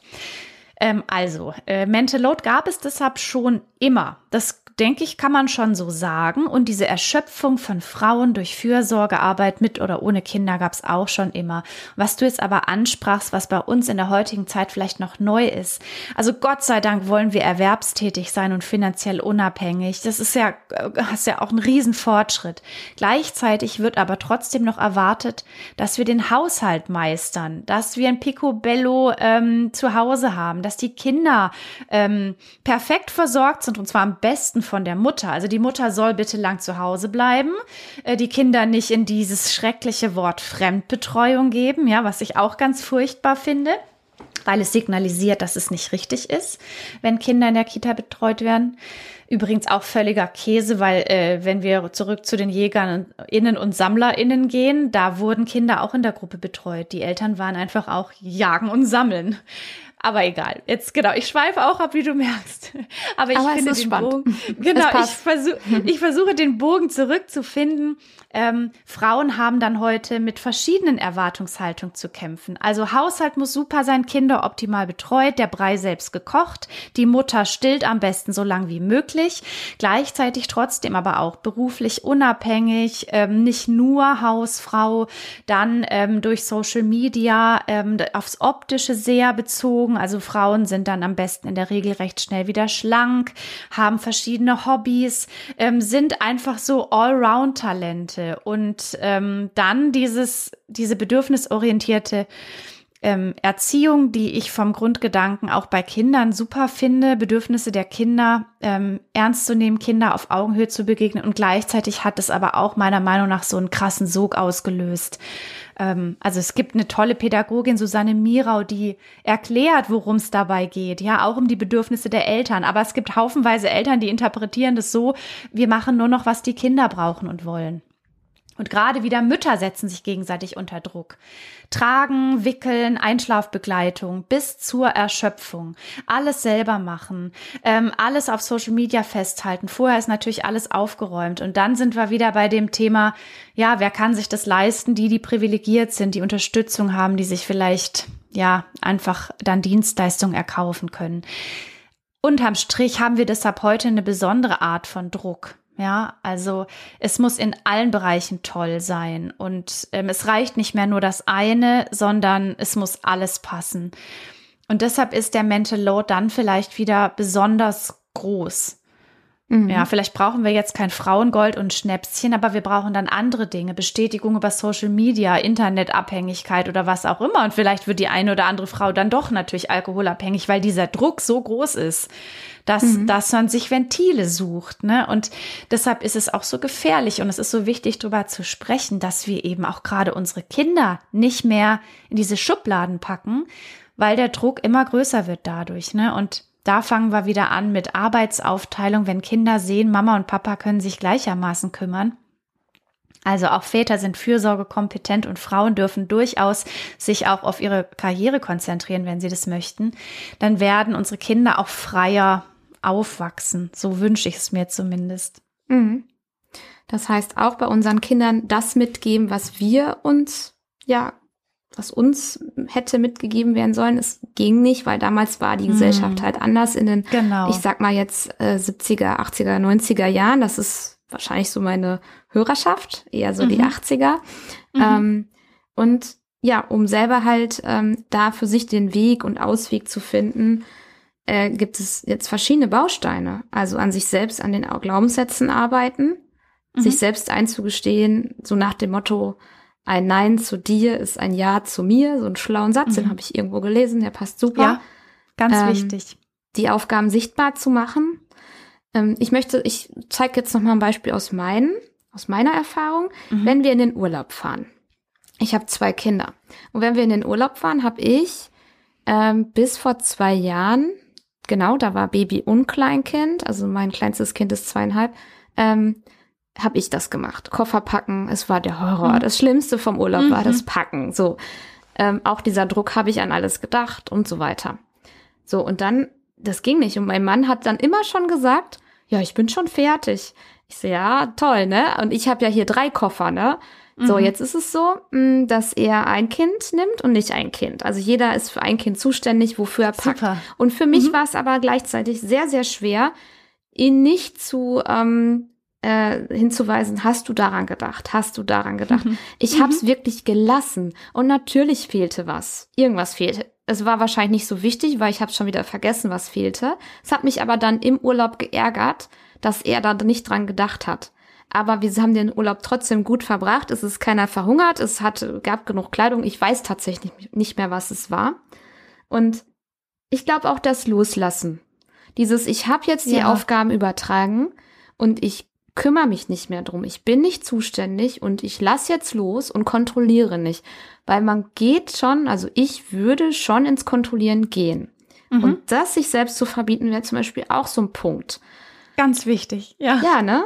Ähm, also, äh, Mental Load gab es deshalb schon immer. Das denke ich, kann man schon so sagen. Und diese Erschöpfung von Frauen durch Fürsorgearbeit mit oder ohne Kinder gab es auch schon immer. Was du jetzt aber ansprachst, was bei uns in der heutigen Zeit vielleicht noch neu ist. Also Gott sei Dank wollen wir erwerbstätig sein und finanziell unabhängig. Das ist ja, ist ja auch ein Riesenfortschritt. Gleichzeitig wird aber trotzdem noch erwartet, dass wir den Haushalt meistern, dass wir ein Picobello ähm, zu Hause haben, dass die Kinder ähm, perfekt versorgt sind und zwar am besten von der Mutter. Also die Mutter soll bitte lang zu Hause bleiben, äh, die Kinder nicht in dieses schreckliche Wort Fremdbetreuung geben, ja, was ich auch ganz furchtbar finde weil es signalisiert, dass es nicht richtig ist, wenn Kinder in der Kita betreut werden. Übrigens auch völliger Käse, weil äh, wenn wir zurück zu den Jägern und SammlerInnen gehen, da wurden Kinder auch in der Gruppe betreut. Die Eltern waren einfach auch jagen und sammeln. Aber egal. Jetzt genau, ich schweife auch ab, wie du merkst. Aber ich Aber finde den spannend. Bogen. Genau, ich versuche ich versuche den Bogen zurückzufinden. Ähm, Frauen haben dann heute mit verschiedenen Erwartungshaltungen zu kämpfen. Also Haushalt muss super sein, Kinder optimal betreut, der Brei selbst gekocht, die Mutter stillt am besten so lang wie möglich, gleichzeitig trotzdem aber auch beruflich unabhängig, ähm, nicht nur Hausfrau, dann ähm, durch Social Media ähm, aufs Optische sehr bezogen. Also Frauen sind dann am besten in der Regel recht schnell wieder schlank, haben verschiedene Hobbys, ähm, sind einfach so Allround-Talente. Und ähm, dann dieses, diese bedürfnisorientierte ähm, Erziehung, die ich vom Grundgedanken auch bei Kindern super finde, Bedürfnisse der Kinder ähm, ernst zu nehmen, Kinder auf Augenhöhe zu begegnen. Und gleichzeitig hat es aber auch meiner Meinung nach so einen krassen Sog ausgelöst. Ähm, also es gibt eine tolle Pädagogin, Susanne Mirau, die erklärt, worum es dabei geht, ja, auch um die Bedürfnisse der Eltern. Aber es gibt haufenweise Eltern, die interpretieren das so, wir machen nur noch, was die Kinder brauchen und wollen. Und gerade wieder Mütter setzen sich gegenseitig unter Druck. Tragen, wickeln, Einschlafbegleitung bis zur Erschöpfung. Alles selber machen, ähm, alles auf Social Media festhalten. Vorher ist natürlich alles aufgeräumt. Und dann sind wir wieder bei dem Thema, ja, wer kann sich das leisten? Die, die privilegiert sind, die Unterstützung haben, die sich vielleicht, ja, einfach dann Dienstleistungen erkaufen können. Unterm Strich haben wir deshalb heute eine besondere Art von Druck. Ja, also es muss in allen Bereichen toll sein und ähm, es reicht nicht mehr nur das eine, sondern es muss alles passen. Und deshalb ist der Mental Load dann vielleicht wieder besonders groß. Mhm. Ja, vielleicht brauchen wir jetzt kein Frauengold und Schnäpschen, aber wir brauchen dann andere Dinge, Bestätigung über Social Media, Internetabhängigkeit oder was auch immer. Und vielleicht wird die eine oder andere Frau dann doch natürlich alkoholabhängig, weil dieser Druck so groß ist dass, mhm. dass man sich Ventile sucht. Ne? Und deshalb ist es auch so gefährlich und es ist so wichtig, darüber zu sprechen, dass wir eben auch gerade unsere Kinder nicht mehr in diese Schubladen packen, weil der Druck immer größer wird dadurch. Ne? Und da fangen wir wieder an mit Arbeitsaufteilung, wenn Kinder sehen, Mama und Papa können sich gleichermaßen kümmern. Also auch Väter sind fürsorgekompetent und Frauen dürfen durchaus sich auch auf ihre Karriere konzentrieren, wenn sie das möchten. Dann werden unsere Kinder auch freier aufwachsen. So wünsche ich es mir zumindest. Mhm. Das heißt, auch bei unseren Kindern das mitgeben, was wir uns, ja, was uns hätte mitgegeben werden sollen. Es ging nicht, weil damals war die mhm. Gesellschaft halt anders in den, genau. ich sag mal jetzt äh, 70er, 80er, 90er Jahren. Das ist wahrscheinlich so meine Hörerschaft, eher so mhm. die 80er. Mhm. Ähm, und ja, um selber halt ähm, da für sich den Weg und Ausweg zu finden, äh, gibt es jetzt verschiedene Bausteine. Also an sich selbst, an den Glaubenssätzen arbeiten, mhm. sich selbst einzugestehen, so nach dem Motto, ein Nein zu dir ist ein Ja zu mir, so einen schlauen Satz, mhm. den habe ich irgendwo gelesen, der passt super. Ja, ganz ähm, wichtig. Die Aufgaben sichtbar zu machen. Ähm, ich möchte, ich zeige jetzt noch mal ein Beispiel aus meinen, aus meiner Erfahrung, mhm. wenn wir in den Urlaub fahren. Ich habe zwei Kinder. Und wenn wir in den Urlaub fahren, habe ich ähm, bis vor zwei Jahren genau, da war Baby und Kleinkind, also mein kleinstes Kind ist zweieinhalb, ähm, habe ich das gemacht. Koffer packen, es war der Horror. Mhm. Das Schlimmste vom Urlaub mhm. war das mhm. Packen. So, ähm, auch dieser Druck habe ich an alles gedacht und so weiter. So und dann, das ging nicht. Und mein Mann hat dann immer schon gesagt, ja, ich bin schon fertig. Ich so, ja, toll, ne? Und ich habe ja hier drei Koffer, ne? So, jetzt ist es so, mh, dass er ein Kind nimmt und nicht ein Kind. Also jeder ist für ein Kind zuständig, wofür er packt. Super. Und für mich Mhm. war es aber gleichzeitig sehr, sehr schwer, ihn nicht zu ähm, äh, hinzuweisen, hast du daran gedacht, hast du daran gedacht. Mhm. Ich habe es wirklich gelassen und natürlich fehlte was. Irgendwas fehlte. Es war wahrscheinlich nicht so wichtig, weil ich habe schon wieder vergessen, was fehlte. Es hat mich aber dann im Urlaub geärgert, dass er da nicht dran gedacht hat. Aber wir haben den Urlaub trotzdem gut verbracht. Es ist keiner verhungert. Es hat, gab genug Kleidung. Ich weiß tatsächlich nicht mehr, was es war. Und ich glaube auch das Loslassen. Dieses, ich habe jetzt die Ja. Aufgaben übertragen und ich kümmere mich nicht mehr drum. Ich bin nicht zuständig und ich lass jetzt los und kontrolliere nicht. Weil man geht schon, also ich würde schon ins Kontrollieren gehen. Mhm. Und das sich selbst zu verbieten, wäre zum Beispiel auch so ein Punkt. Ganz wichtig, ja. Ja, ne?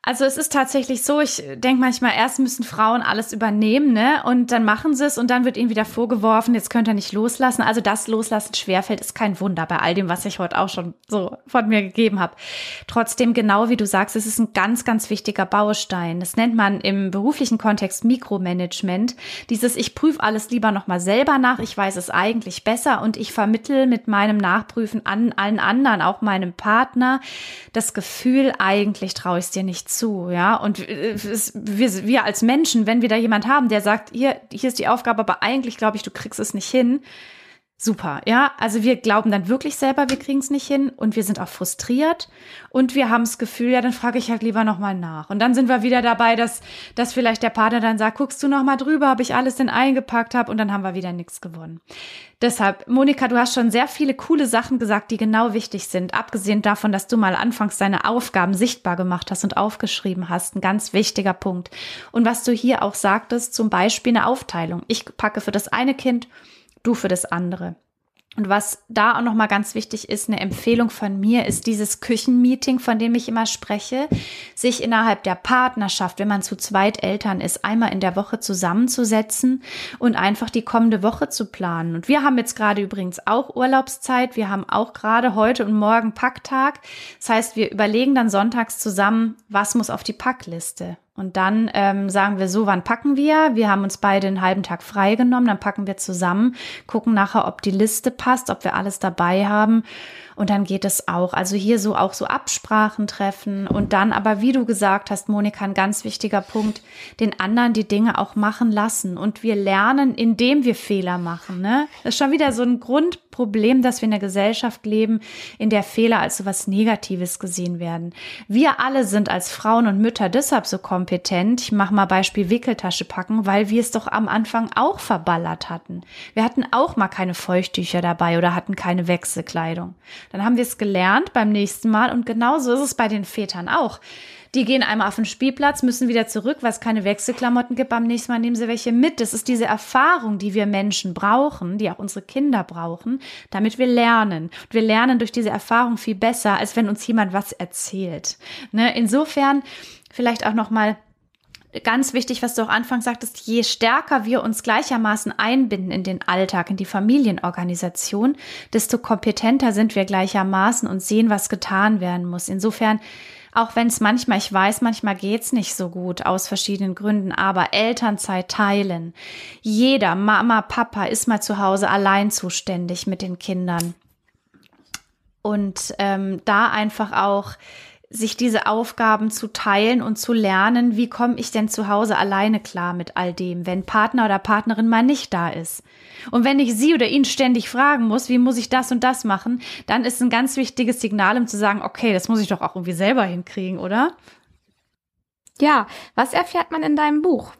Also es ist tatsächlich so, ich denke manchmal, erst müssen Frauen alles übernehmen, ne? Und dann machen sie es und dann wird ihnen wieder vorgeworfen, jetzt könnt ihr nicht loslassen. Also das Loslassen schwerfällt, ist kein Wunder bei all dem, was ich heute auch schon so von mir gegeben habe. Trotzdem, genau wie du sagst, es ist ein ganz, ganz wichtiger Baustein. Das nennt man im beruflichen Kontext Mikromanagement. Dieses, ich prüfe alles lieber nochmal selber nach, ich weiß es eigentlich besser und ich vermittel mit meinem Nachprüfen an allen anderen, auch meinem Partner, das Gefühl, eigentlich traue ich es dir nicht zu, ja. Und äh, es, wir, wir als Menschen, wenn wir da jemand haben, der sagt, hier, hier ist die Aufgabe, aber eigentlich glaube ich, du kriegst es nicht hin. Super, ja. Also wir glauben dann wirklich selber, wir kriegen es nicht hin und wir sind auch frustriert und wir haben das Gefühl, ja, dann frage ich halt lieber nochmal nach. Und dann sind wir wieder dabei, dass, dass vielleicht der Partner dann sagt, guckst du nochmal drüber, ob ich alles denn eingepackt habe und dann haben wir wieder nichts gewonnen. Deshalb, Monika, du hast schon sehr viele coole Sachen gesagt, die genau wichtig sind. Abgesehen davon, dass du mal anfangs deine Aufgaben sichtbar gemacht hast und aufgeschrieben hast. Ein ganz wichtiger Punkt. Und was du hier auch sagtest, zum Beispiel eine Aufteilung. Ich packe für das eine Kind, du für das andere. Und was da auch nochmal ganz wichtig ist, eine Empfehlung von mir, ist dieses Küchenmeeting, von dem ich immer spreche, sich innerhalb der Partnerschaft, wenn man zu zweit Eltern ist, einmal in der Woche zusammenzusetzen und einfach die kommende Woche zu planen. Und wir haben jetzt gerade übrigens auch Urlaubszeit. Wir haben auch gerade heute und morgen Packtag. Das heißt, wir überlegen dann sonntags zusammen, was muss auf die Packliste. Und dann ähm, sagen wir so, wann packen wir? Wir haben uns beide einen halben Tag freigenommen, dann packen wir zusammen, gucken nachher, ob die Liste passt, ob wir alles dabei haben. Und dann geht es auch. Also hier so auch so Absprachen treffen und dann aber, wie du gesagt hast, Monika, ein ganz wichtiger Punkt, den anderen die Dinge auch machen lassen. Und wir lernen, indem wir Fehler machen. Ne? Das ist schon wieder so ein Grundproblem, dass wir in einer Gesellschaft leben, in der Fehler als so was Negatives gesehen werden. Wir alle sind als Frauen und Mütter deshalb so kompetent. Ich mache mal Beispiel Wickeltasche packen, weil wir es doch am Anfang auch verballert hatten. Wir hatten auch mal keine Feuchttücher dabei oder hatten keine Wechselkleidung. Dann haben wir es gelernt beim nächsten Mal und genauso ist es bei den Vätern auch. Die gehen einmal auf den Spielplatz, müssen wieder zurück, weil es keine Wechselklamotten gibt. Beim nächsten Mal nehmen sie welche mit. Das ist diese Erfahrung, die wir Menschen brauchen, die auch unsere Kinder brauchen, damit wir lernen. Und wir lernen durch diese Erfahrung viel besser, als wenn uns jemand was erzählt. Ne? Insofern vielleicht auch noch mal ganz wichtig, was du auch anfangs sagtest, je stärker wir uns gleichermaßen einbinden in den Alltag, in die Familienorganisation, desto kompetenter sind wir gleichermaßen und sehen, was getan werden muss. Insofern, auch wenn es manchmal, ich weiß, manchmal geht's nicht so gut aus verschiedenen Gründen, aber Elternzeit teilen. Jeder, Mama, Papa ist mal zu Hause allein zuständig mit den Kindern. Und ähm, da einfach auch sich diese Aufgaben zu teilen und zu lernen, wie komme ich denn zu Hause alleine klar mit all dem, wenn Partner oder Partnerin mal nicht da ist. Und wenn ich sie oder ihn ständig fragen muss, wie muss ich das und das machen, dann ist ein ganz wichtiges Signal, um zu sagen, okay, das muss ich doch auch irgendwie selber hinkriegen, oder? Ja, was erfährt man in deinem Buch?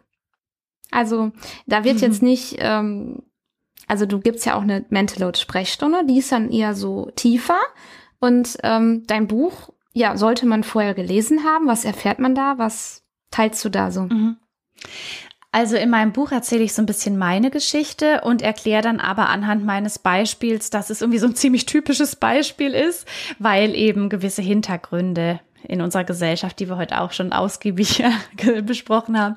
Also, da wird jetzt nicht, ähm, also du gibst ja auch eine Mental Load Sprechstunde, die ist dann eher so tiefer. Und ähm, dein Buch, ja, sollte man vorher gelesen haben. Was erfährt man da? Was teilst du da so? Mhm. Also in meinem Buch erzähle ich so ein bisschen meine Geschichte und erkläre dann aber anhand meines Beispiels, dass es irgendwie so ein ziemlich typisches Beispiel ist, weil eben gewisse Hintergründe in unserer Gesellschaft, die wir heute auch schon ausgiebig besprochen haben,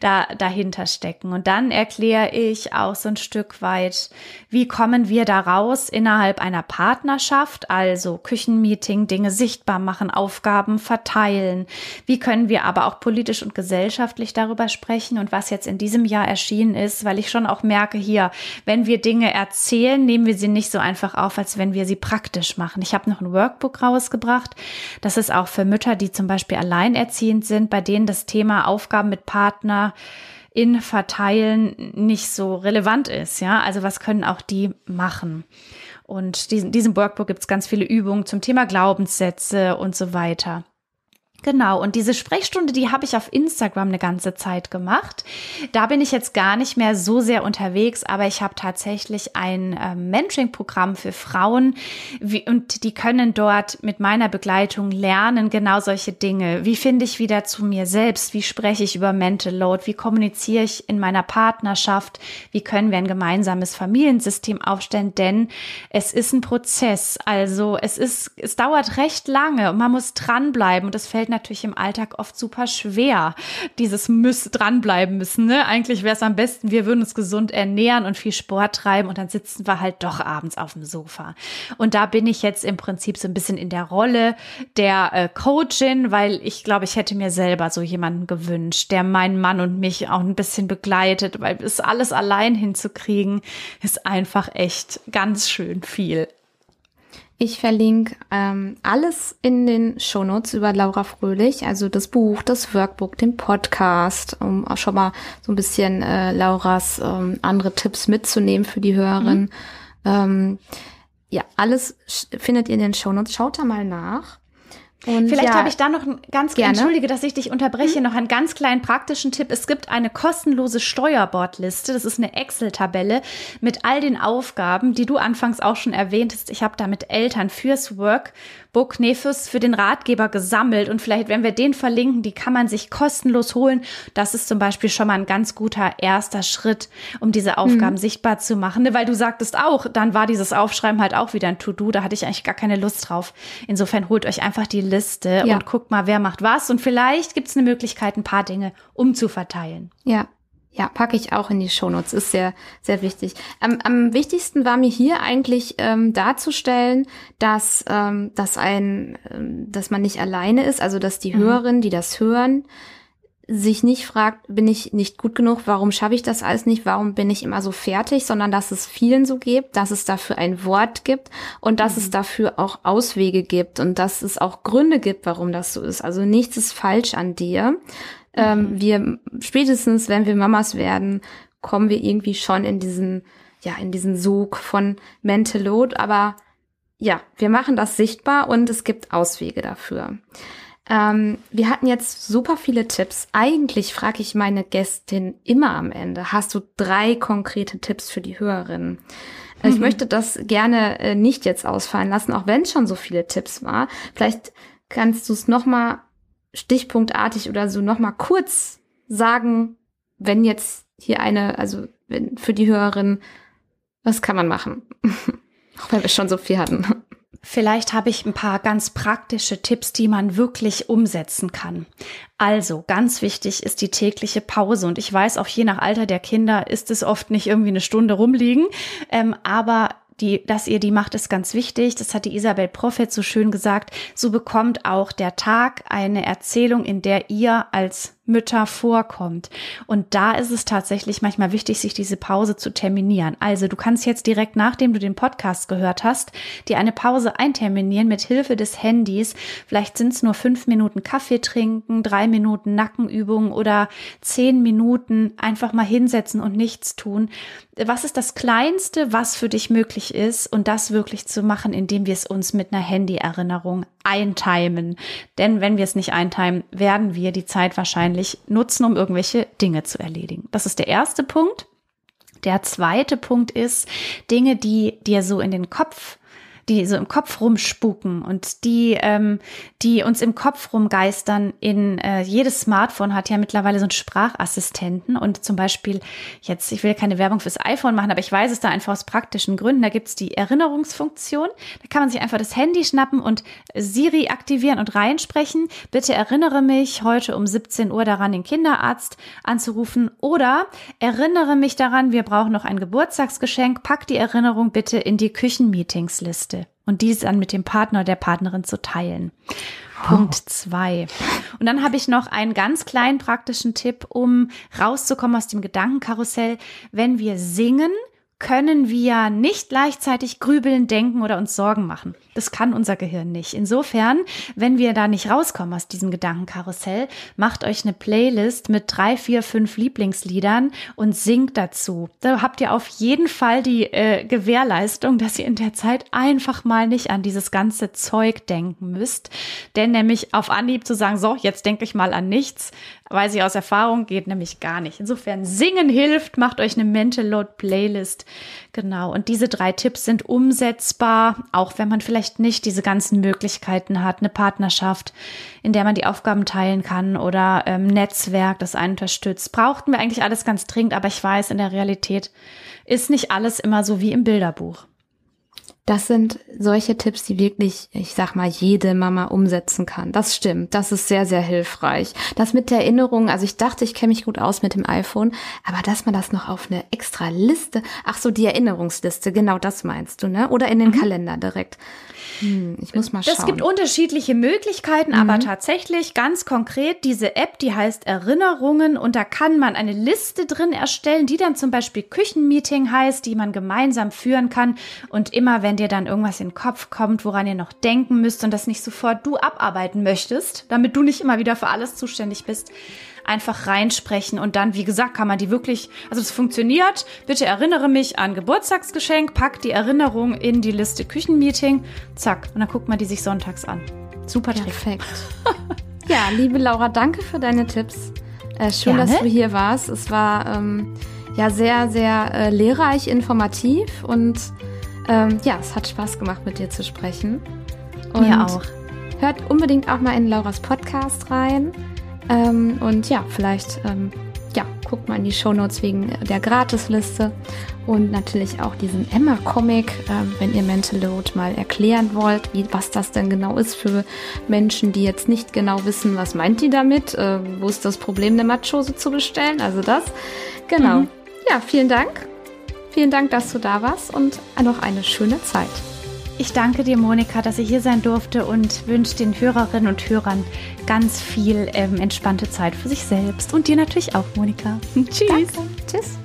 da dahinter stecken. Und dann erkläre ich auch so ein Stück weit, wie kommen wir da raus innerhalb einer Partnerschaft, also Küchenmeeting, Dinge sichtbar machen, Aufgaben verteilen. Wie können wir aber auch politisch und gesellschaftlich darüber sprechen und was jetzt in diesem Jahr erschienen ist, weil ich schon auch merke hier, wenn wir Dinge erzählen, nehmen wir sie nicht so einfach auf, als wenn wir sie praktisch machen. Ich habe noch ein Workbook rausgebracht. Das ist auch für Mütter, die zum Beispiel alleinerziehend sind, bei denen das Thema Aufgaben mit Partner in Verteilen nicht so relevant ist. Ja, also was können auch die machen? Und diesen, diesem Workbook gibt es ganz viele Übungen zum Thema Glaubenssätze und so weiter. Genau, und diese Sprechstunde, die habe ich auf Instagram eine ganze Zeit gemacht. Da bin ich jetzt gar nicht mehr so sehr unterwegs, aber ich habe tatsächlich ein äh, Mentoring-Programm für Frauen wie, und die können dort mit meiner Begleitung lernen, genau solche Dinge. Wie finde ich wieder zu mir selbst? Wie spreche ich über Mental Load? Wie kommuniziere ich in meiner Partnerschaft? Wie können wir ein gemeinsames Familiensystem aufstellen? Denn es ist ein Prozess. Also es ist, es dauert recht lange und man muss dranbleiben und es fällt natürlich im Alltag oft super schwer, dieses müß dranbleiben müssen. Ne? Eigentlich wäre es am besten, wir würden uns gesund ernähren und viel Sport treiben und dann sitzen wir halt doch abends auf dem Sofa. Und da bin ich jetzt im Prinzip so ein bisschen in der Rolle der äh, Coachin, weil ich glaube, ich hätte mir selber so jemanden gewünscht, der meinen Mann und mich auch ein bisschen begleitet, weil es alles allein hinzukriegen, ist einfach echt ganz schön viel. Ich verlinke ähm, alles in den Shownotes über Laura Fröhlich, also das Buch, das Workbook, den Podcast, um auch schon mal so ein bisschen äh, Lauras ähm, andere Tipps mitzunehmen für die Hörerin. Mhm. Ähm, ja, alles findet ihr in den Shownotes. Schaut da mal nach. Und Vielleicht ja, habe ich da noch ganz gerne. entschuldige, dass ich dich unterbreche, mhm. noch einen ganz kleinen praktischen Tipp. Es gibt eine kostenlose Steuerbordliste. Das ist eine Excel-Tabelle mit all den Aufgaben, die du anfangs auch schon erwähntest. Ich habe da mit Eltern fürs Work Book Nefus für den Ratgeber gesammelt und vielleicht, wenn wir den verlinken, die kann man sich kostenlos holen. Das ist zum Beispiel schon mal ein ganz guter erster Schritt, um diese Aufgaben mhm. sichtbar zu machen. Ne, weil du sagtest auch, dann war dieses Aufschreiben halt auch wieder ein To-Do. Da hatte ich eigentlich gar keine Lust drauf. Insofern holt euch einfach die Liste ja. und guckt mal, wer macht was. Und vielleicht gibt es eine Möglichkeit, ein paar Dinge umzuverteilen. Ja, ja, packe ich auch in die Shownotes. Ist sehr, sehr wichtig. Ähm, am wichtigsten war mir hier eigentlich ähm, darzustellen, dass, ähm, dass ein, ähm, dass man nicht alleine ist, also dass die mhm. Hörerinnen, die das hören, sich nicht fragt, bin ich nicht gut genug, warum schaffe ich das alles nicht, warum bin ich immer so fertig, sondern dass es vielen so gibt, dass es dafür ein Wort gibt und dass mhm. es dafür auch Auswege gibt und dass es auch Gründe gibt, warum das so ist. Also nichts ist falsch an dir, ähm, mhm. wir spätestens, wenn wir Mamas werden, kommen wir irgendwie schon in diesen, ja, in diesen Sog von Mental Load. Aber ja, wir machen das sichtbar und es gibt Auswege dafür. Ähm, wir hatten jetzt super viele Tipps. Eigentlich frage ich meine Gästin immer am Ende, hast du drei konkrete Tipps für die Hörerinnen? Mhm. Ich möchte das gerne äh, nicht jetzt ausfallen lassen, auch wenn es schon so viele Tipps war. Vielleicht kannst du es noch mal stichpunktartig oder so nochmal kurz sagen, wenn jetzt hier eine, also wenn, für die Hörerin, was kann man machen? Auch wenn wir schon so viel hatten. Vielleicht habe ich ein paar ganz praktische Tipps, die man wirklich umsetzen kann. Also, ganz wichtig ist die tägliche Pause. Und ich weiß, auch je nach Alter der Kinder ist es oft nicht irgendwie eine Stunde rumliegen. Ähm, aber die, dass ihr die macht, ist ganz wichtig. Das hat die Isabel Prophet so schön gesagt. So bekommt auch der Tag eine Erzählung, in der ihr als Mütter vorkommt. Und da ist es tatsächlich manchmal wichtig, sich diese Pause zu terminieren. Also du kannst jetzt direkt nachdem du den Podcast gehört hast, dir eine Pause einterminieren mit Hilfe des Handys. Vielleicht sind es nur fünf Minuten Kaffee trinken, drei Minuten Nackenübungen oder zehn Minuten einfach mal hinsetzen und nichts tun. Was ist das Kleinste, was für dich möglich ist und das wirklich zu machen, indem wir es uns mit einer Handy-Erinnerung eintimen. Denn wenn wir es nicht eintimen, werden wir die Zeit wahrscheinlich nutzen, um irgendwelche Dinge zu erledigen. Das ist der erste Punkt. Der zweite Punkt ist Dinge, die dir so in den Kopf die so im Kopf rumspuken und die, ähm, die uns im Kopf rumgeistern. In äh, jedes Smartphone hat ja mittlerweile so einen Sprachassistenten und zum Beispiel jetzt, ich will keine Werbung fürs iPhone machen, aber ich weiß es da einfach aus praktischen Gründen. Da gibt's die Erinnerungsfunktion. Da kann man sich einfach das Handy schnappen und Siri aktivieren und reinsprechen. Bitte erinnere mich heute um 17 Uhr daran, den Kinderarzt anzurufen oder erinnere mich daran, wir brauchen noch ein Geburtstagsgeschenk. Pack die Erinnerung bitte in die Küchenmeetingsliste und dies dann mit dem Partner der Partnerin zu teilen. Punkt zwei. Und dann habe ich noch einen ganz kleinen praktischen Tipp, um rauszukommen aus dem Gedankenkarussell. Wenn wir singen, können wir nicht gleichzeitig grübeln, denken oder uns Sorgen machen. Das kann unser Gehirn nicht. Insofern, wenn wir da nicht rauskommen aus diesem Gedankenkarussell, macht euch eine Playlist mit drei, vier, fünf Lieblingsliedern und singt dazu. Da habt ihr auf jeden Fall die äh, Gewährleistung, dass ihr in der Zeit einfach mal nicht an dieses ganze Zeug denken müsst. Denn nämlich auf Anhieb zu sagen, so, jetzt denke ich mal an nichts, weiß ich aus Erfahrung, geht nämlich gar nicht. Insofern singen hilft, macht euch eine Mental Load Playlist. Genau. Und diese drei Tipps sind umsetzbar, auch wenn man vielleicht nicht diese ganzen Möglichkeiten hat, eine Partnerschaft, in der man die Aufgaben teilen kann oder ähm, Netzwerk, das einen unterstützt. Brauchten wir eigentlich alles ganz dringend, aber ich weiß, in der Realität ist nicht alles immer so wie im Bilderbuch. Das sind solche Tipps, die wirklich, ich sag mal, jede Mama umsetzen kann. Das stimmt. Das ist sehr, sehr hilfreich. Das mit der Erinnerung, also ich dachte, ich kenne mich gut aus mit dem iPhone, aber dass man das noch auf eine extra Liste, ach so, die Erinnerungsliste, genau das meinst du, ne? Oder in den mhm. Kalender direkt. Hm, ich muss mal schauen. Es gibt unterschiedliche Möglichkeiten, mhm. aber tatsächlich ganz konkret diese App, die heißt Erinnerungen und da kann man eine Liste drin erstellen, die dann zum Beispiel Küchenmeeting heißt, die man gemeinsam führen kann und immer wenn dir dann irgendwas in den Kopf kommt, woran ihr noch denken müsst und das nicht sofort du abarbeiten möchtest, damit du nicht immer wieder für alles zuständig bist, einfach reinsprechen und dann, wie gesagt, kann man die wirklich, also es funktioniert. Bitte erinnere mich an Geburtstagsgeschenk, pack die Erinnerung in die Liste Küchenmeeting, zack, und dann guckt man die sich sonntags an. Super Trick. Perfekt. ja, liebe Laura, danke für deine Tipps. Äh, schön, Gerne. dass du hier warst. Es war ähm, ja sehr, sehr äh, lehrreich, informativ und ähm, ja, es hat Spaß gemacht, mit dir zu sprechen. Und Mir auch. Hört unbedingt auch mal in Lauras Podcast rein. Ähm, und ja, vielleicht ähm, ja, guckt mal in die Shownotes wegen der Gratisliste und natürlich auch diesen Emma-Comic, ähm, wenn ihr Mental Load mal erklären wollt, wie, was das denn genau ist für Menschen, die jetzt nicht genau wissen, was meint die damit, äh, wo ist das Problem, eine Matschose zu bestellen, also das. Genau. Mhm. Ja, vielen Dank. Vielen Dank, dass du da warst und noch eine schöne Zeit. Ich danke dir, Monika, dass ich hier sein durfte und wünsche den Hörerinnen und Hörern ganz viel ähm, entspannte Zeit für sich selbst und dir natürlich auch, Monika. Tschüss. Danke. Tschüss.